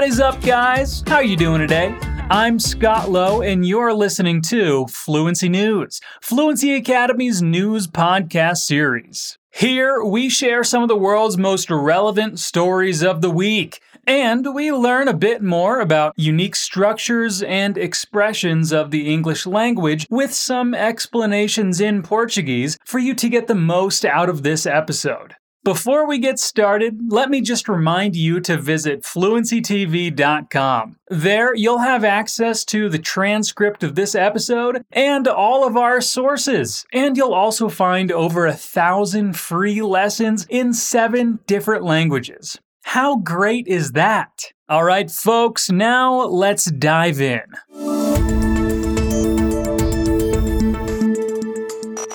What is up, guys? How are you doing today? I'm Scott Lowe, and you're listening to Fluency News, Fluency Academy's news podcast series. Here, we share some of the world's most relevant stories of the week, and we learn a bit more about unique structures and expressions of the English language with some explanations in Portuguese for you to get the most out of this episode. Before we get started, let me just remind you to visit fluencytv.com. There, you'll have access to the transcript of this episode and all of our sources. And you'll also find over a thousand free lessons in seven different languages. How great is that? All right, folks, now let's dive in.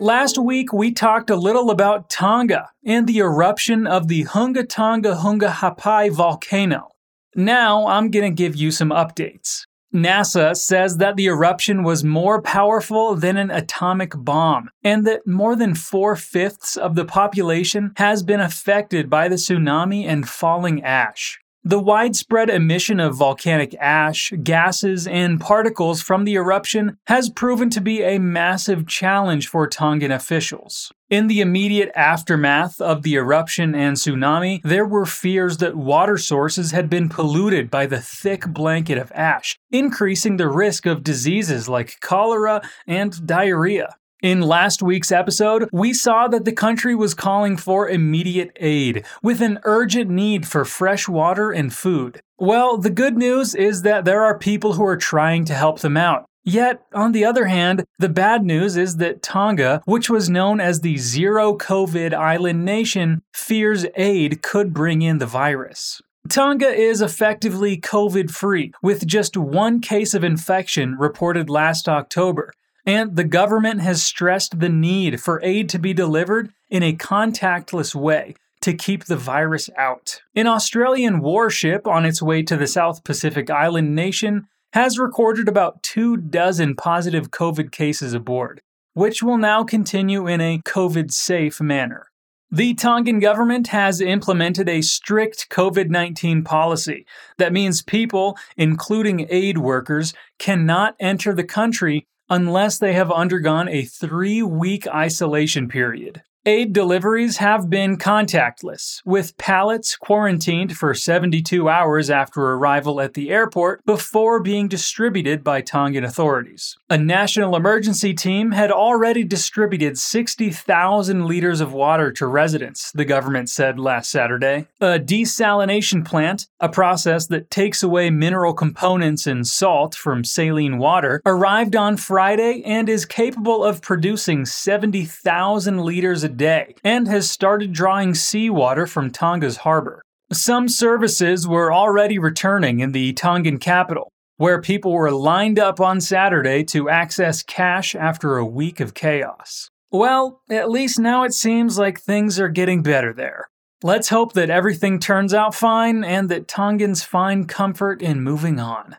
Last week, we talked a little about Tonga and the eruption of the Hunga Tonga Hunga Hapai volcano. Now, I'm going to give you some updates. NASA says that the eruption was more powerful than an atomic bomb, and that more than four fifths of the population has been affected by the tsunami and falling ash. The widespread emission of volcanic ash, gases, and particles from the eruption has proven to be a massive challenge for Tongan officials. In the immediate aftermath of the eruption and tsunami, there were fears that water sources had been polluted by the thick blanket of ash, increasing the risk of diseases like cholera and diarrhea. In last week's episode, we saw that the country was calling for immediate aid, with an urgent need for fresh water and food. Well, the good news is that there are people who are trying to help them out. Yet, on the other hand, the bad news is that Tonga, which was known as the zero COVID island nation, fears aid could bring in the virus. Tonga is effectively COVID free, with just one case of infection reported last October, and the government has stressed the need for aid to be delivered in a contactless way to keep the virus out. An Australian warship on its way to the South Pacific island nation has recorded about two dozen positive COVID cases aboard, which will now continue in a COVID safe manner. The Tongan government has implemented a strict COVID 19 policy that means people, including aid workers, cannot enter the country unless they have undergone a three week isolation period. Aid deliveries have been contactless, with pallets quarantined for 72 hours after arrival at the airport before being distributed by Tongan authorities. A national emergency team had already distributed 60,000 liters of water to residents, the government said last Saturday. A desalination plant, a process that takes away mineral components and salt from saline water, arrived on Friday and is capable of producing 70,000 liters a day and has started drawing seawater from Tonga's harbor. Some services were already returning in the Tongan capital, where people were lined up on Saturday to access cash after a week of chaos. Well, at least now it seems like things are getting better there. Let's hope that everything turns out fine and that Tongans find comfort in moving on.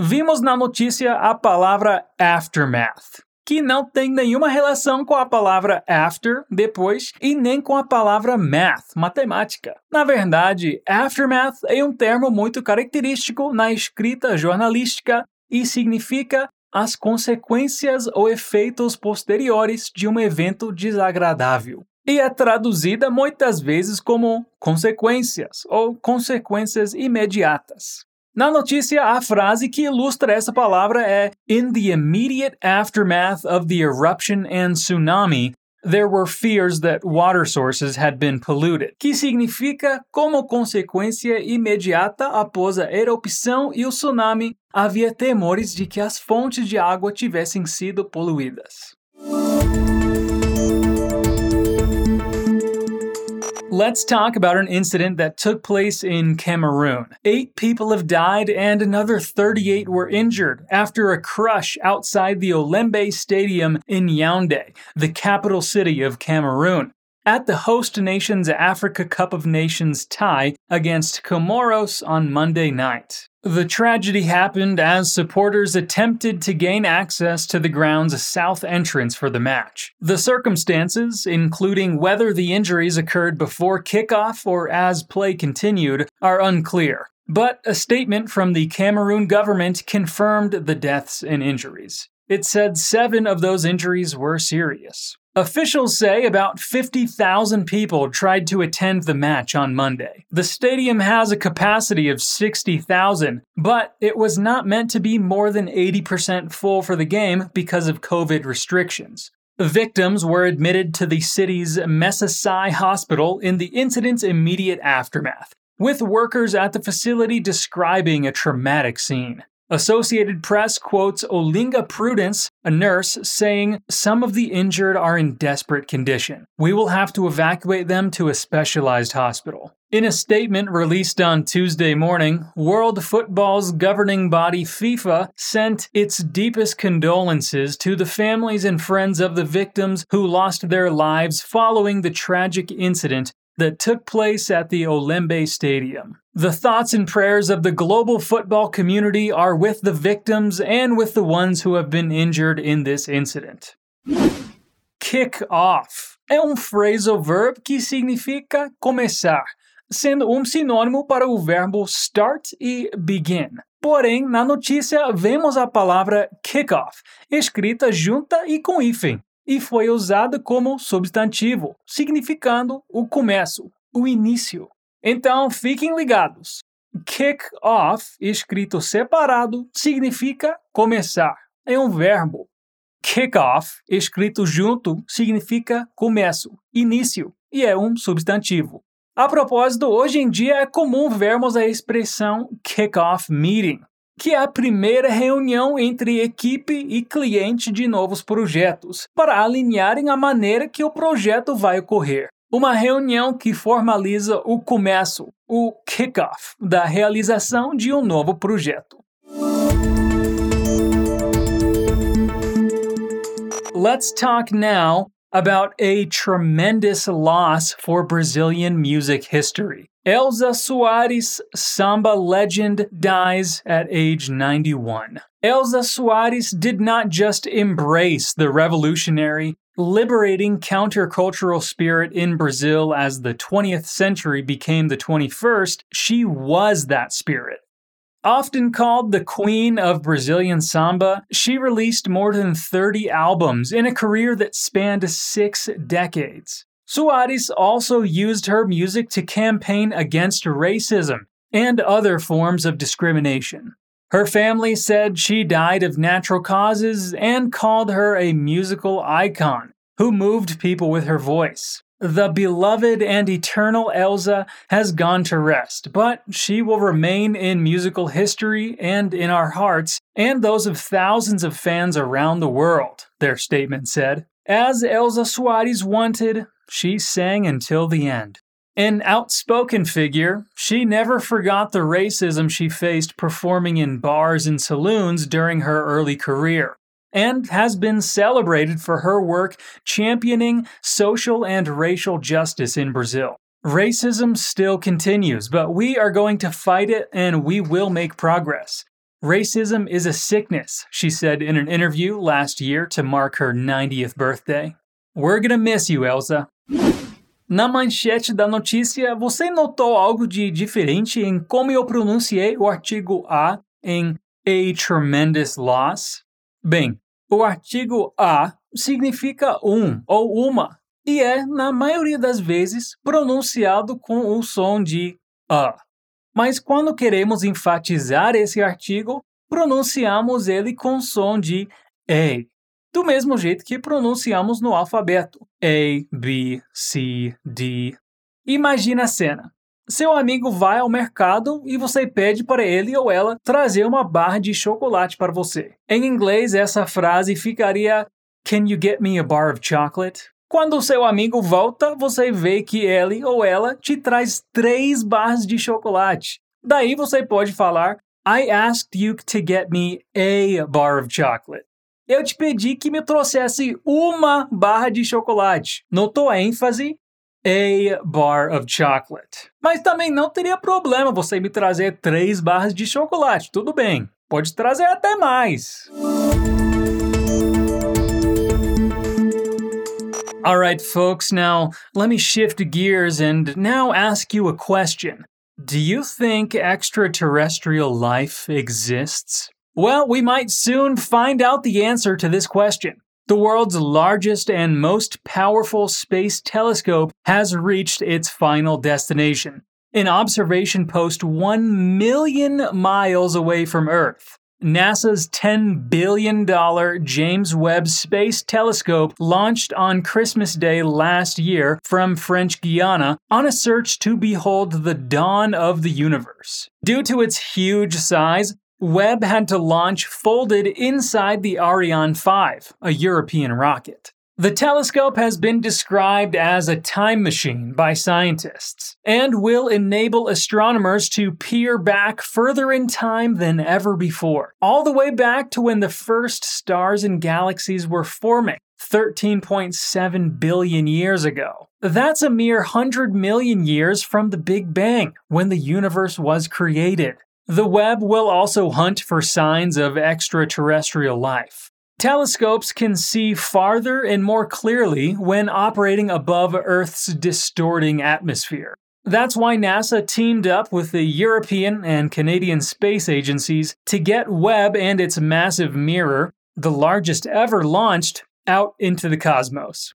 Vimos na notícia a palavra aftermath, que não tem nenhuma relação com a palavra after, depois, e nem com a palavra math, matemática. Na verdade, aftermath é um termo muito característico na escrita jornalística e significa as consequências ou efeitos posteriores de um evento desagradável. E é traduzida muitas vezes como consequências ou consequências imediatas. Na notícia, a frase que ilustra essa palavra é In the immediate aftermath of the eruption and tsunami, there were fears that water sources had been polluted, que significa como consequência imediata após a erupção e o tsunami, havia temores de que as fontes de água tivessem sido poluídas. Let's talk about an incident that took place in Cameroon. Eight people have died and another 38 were injured after a crush outside the Olembe Stadium in Yaoundé, the capital city of Cameroon at the host nation's Africa Cup of Nations tie against Comoros on Monday night. The tragedy happened as supporters attempted to gain access to the ground's south entrance for the match. The circumstances, including whether the injuries occurred before kickoff or as play continued, are unclear. But a statement from the Cameroon government confirmed the deaths and injuries. It said seven of those injuries were serious. Officials say about 50,000 people tried to attend the match on Monday. The stadium has a capacity of 60,000, but it was not meant to be more than 80% full for the game because of COVID restrictions. Victims were admitted to the city's Messassi hospital in the incident's immediate aftermath, with workers at the facility describing a traumatic scene. Associated Press quotes Olinga Prudence, a nurse, saying, Some of the injured are in desperate condition. We will have to evacuate them to a specialized hospital. In a statement released on Tuesday morning, World Football's governing body FIFA sent its deepest condolences to the families and friends of the victims who lost their lives following the tragic incident that took place at the Olembe Stadium. The thoughts and prayers of the global football community are with the victims and with the ones who have been injured in this incident. Kick off é um phrasal verb que significa começar, sendo um sinônimo para o verbo start e begin. Porém, na notícia vemos a palavra kickoff, escrita junta e com hífen, e foi usada como substantivo, significando o começo, o início. Então fiquem ligados. Kick off, escrito separado, significa começar. É um verbo. Kick off, escrito junto, significa começo, início, e é um substantivo. A propósito, hoje em dia é comum vermos a expressão kick-off meeting, que é a primeira reunião entre equipe e cliente de novos projetos, para alinharem a maneira que o projeto vai ocorrer. Uma reunião que formaliza o começo, o kickoff, da realização de um novo projeto. Let's talk now about a tremendous loss for Brazilian music history. Elza Soares, samba legend, dies at age 91. Elza Soares did not just embrace the revolutionary, liberating countercultural spirit in Brazil as the 20th century became the 21st, she was that spirit. Often called the queen of Brazilian samba, she released more than 30 albums in a career that spanned six decades. Soares also used her music to campaign against racism and other forms of discrimination. Her family said she died of natural causes and called her a musical icon who moved people with her voice. The beloved and eternal Elza has gone to rest, but she will remain in musical history and in our hearts and those of thousands of fans around the world, their statement said. As Elza Soares wanted, she sang until the end. An outspoken figure, she never forgot the racism she faced performing in bars and saloons during her early career, and has been celebrated for her work championing social and racial justice in Brazil. Racism still continues, but we are going to fight it and we will make progress. Racism is a sickness, she said in an interview last year to mark her 90th birthday. We're gonna miss you, Elsa. Na manchete da notícia, você notou algo de diferente em como eu pronunciei o artigo a em a tremendous loss? Bem, o artigo a significa um ou uma e é, na maioria das vezes, pronunciado com o som de a. Mas quando queremos enfatizar esse artigo, pronunciamos ele com som de a do mesmo jeito que pronunciamos no alfabeto: A, B, C, D. Imagina a cena. Seu amigo vai ao mercado e você pede para ele ou ela trazer uma barra de chocolate para você. Em inglês, essa frase ficaria Can you get me a bar of chocolate? Quando seu amigo volta, você vê que ele ou ela te traz três barras de chocolate. Daí você pode falar I asked you to get me a bar of chocolate eu te pedi que me trouxesse uma barra de chocolate. Notou a ênfase? A bar of chocolate. Mas também não teria problema você me trazer três barras de chocolate, tudo bem. Pode trazer até mais. All right, folks, now let me shift gears and now ask you a question. Do you think extraterrestrial life exists? Well, we might soon find out the answer to this question. The world's largest and most powerful space telescope has reached its final destination, an observation post 1 million miles away from Earth. NASA's $10 billion James Webb Space Telescope launched on Christmas Day last year from French Guiana on a search to behold the dawn of the universe. Due to its huge size, Webb had to launch folded inside the Ariane 5, a European rocket. The telescope has been described as a time machine by scientists and will enable astronomers to peer back further in time than ever before, all the way back to when the first stars and galaxies were forming. 13.7 billion years ago. That's a mere 100 million years from the Big Bang, when the universe was created. The Webb will also hunt for signs of extraterrestrial life. Telescopes can see farther and more clearly when operating above Earth's distorting atmosphere. That's why NASA teamed up with the European and Canadian space agencies to get Webb and its massive mirror, the largest ever launched, out into the cosmos.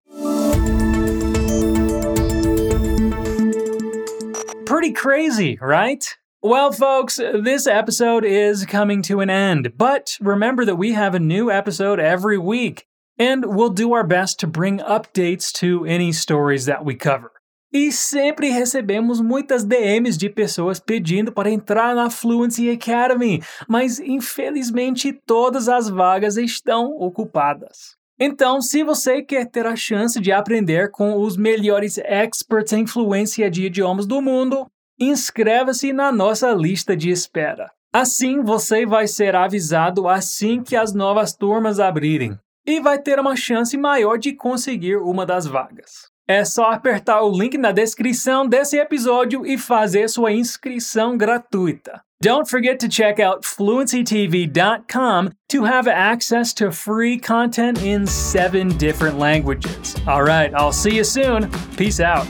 Pretty crazy, right? Well, folks, this episode is coming to an end, but remember that we have a new episode every week, and we'll do our best to bring updates to any stories that we cover. E sempre recebemos muitas DMs de pessoas pedindo para entrar na Fluency Academy, mas infelizmente todas as vagas estão ocupadas. Então, se você quer ter a chance de aprender com os melhores experts em fluência de idiomas do mundo, inscreva-se na nossa lista de espera. Assim você vai ser avisado assim que as novas turmas abrirem e vai ter uma chance maior de conseguir uma das vagas. É só apertar o link na descrição desse episódio e fazer sua inscrição gratuita. Don't forget to check out fluencytv.com to have access to free content in seven different languages. All right, I'll see you soon. Peace out.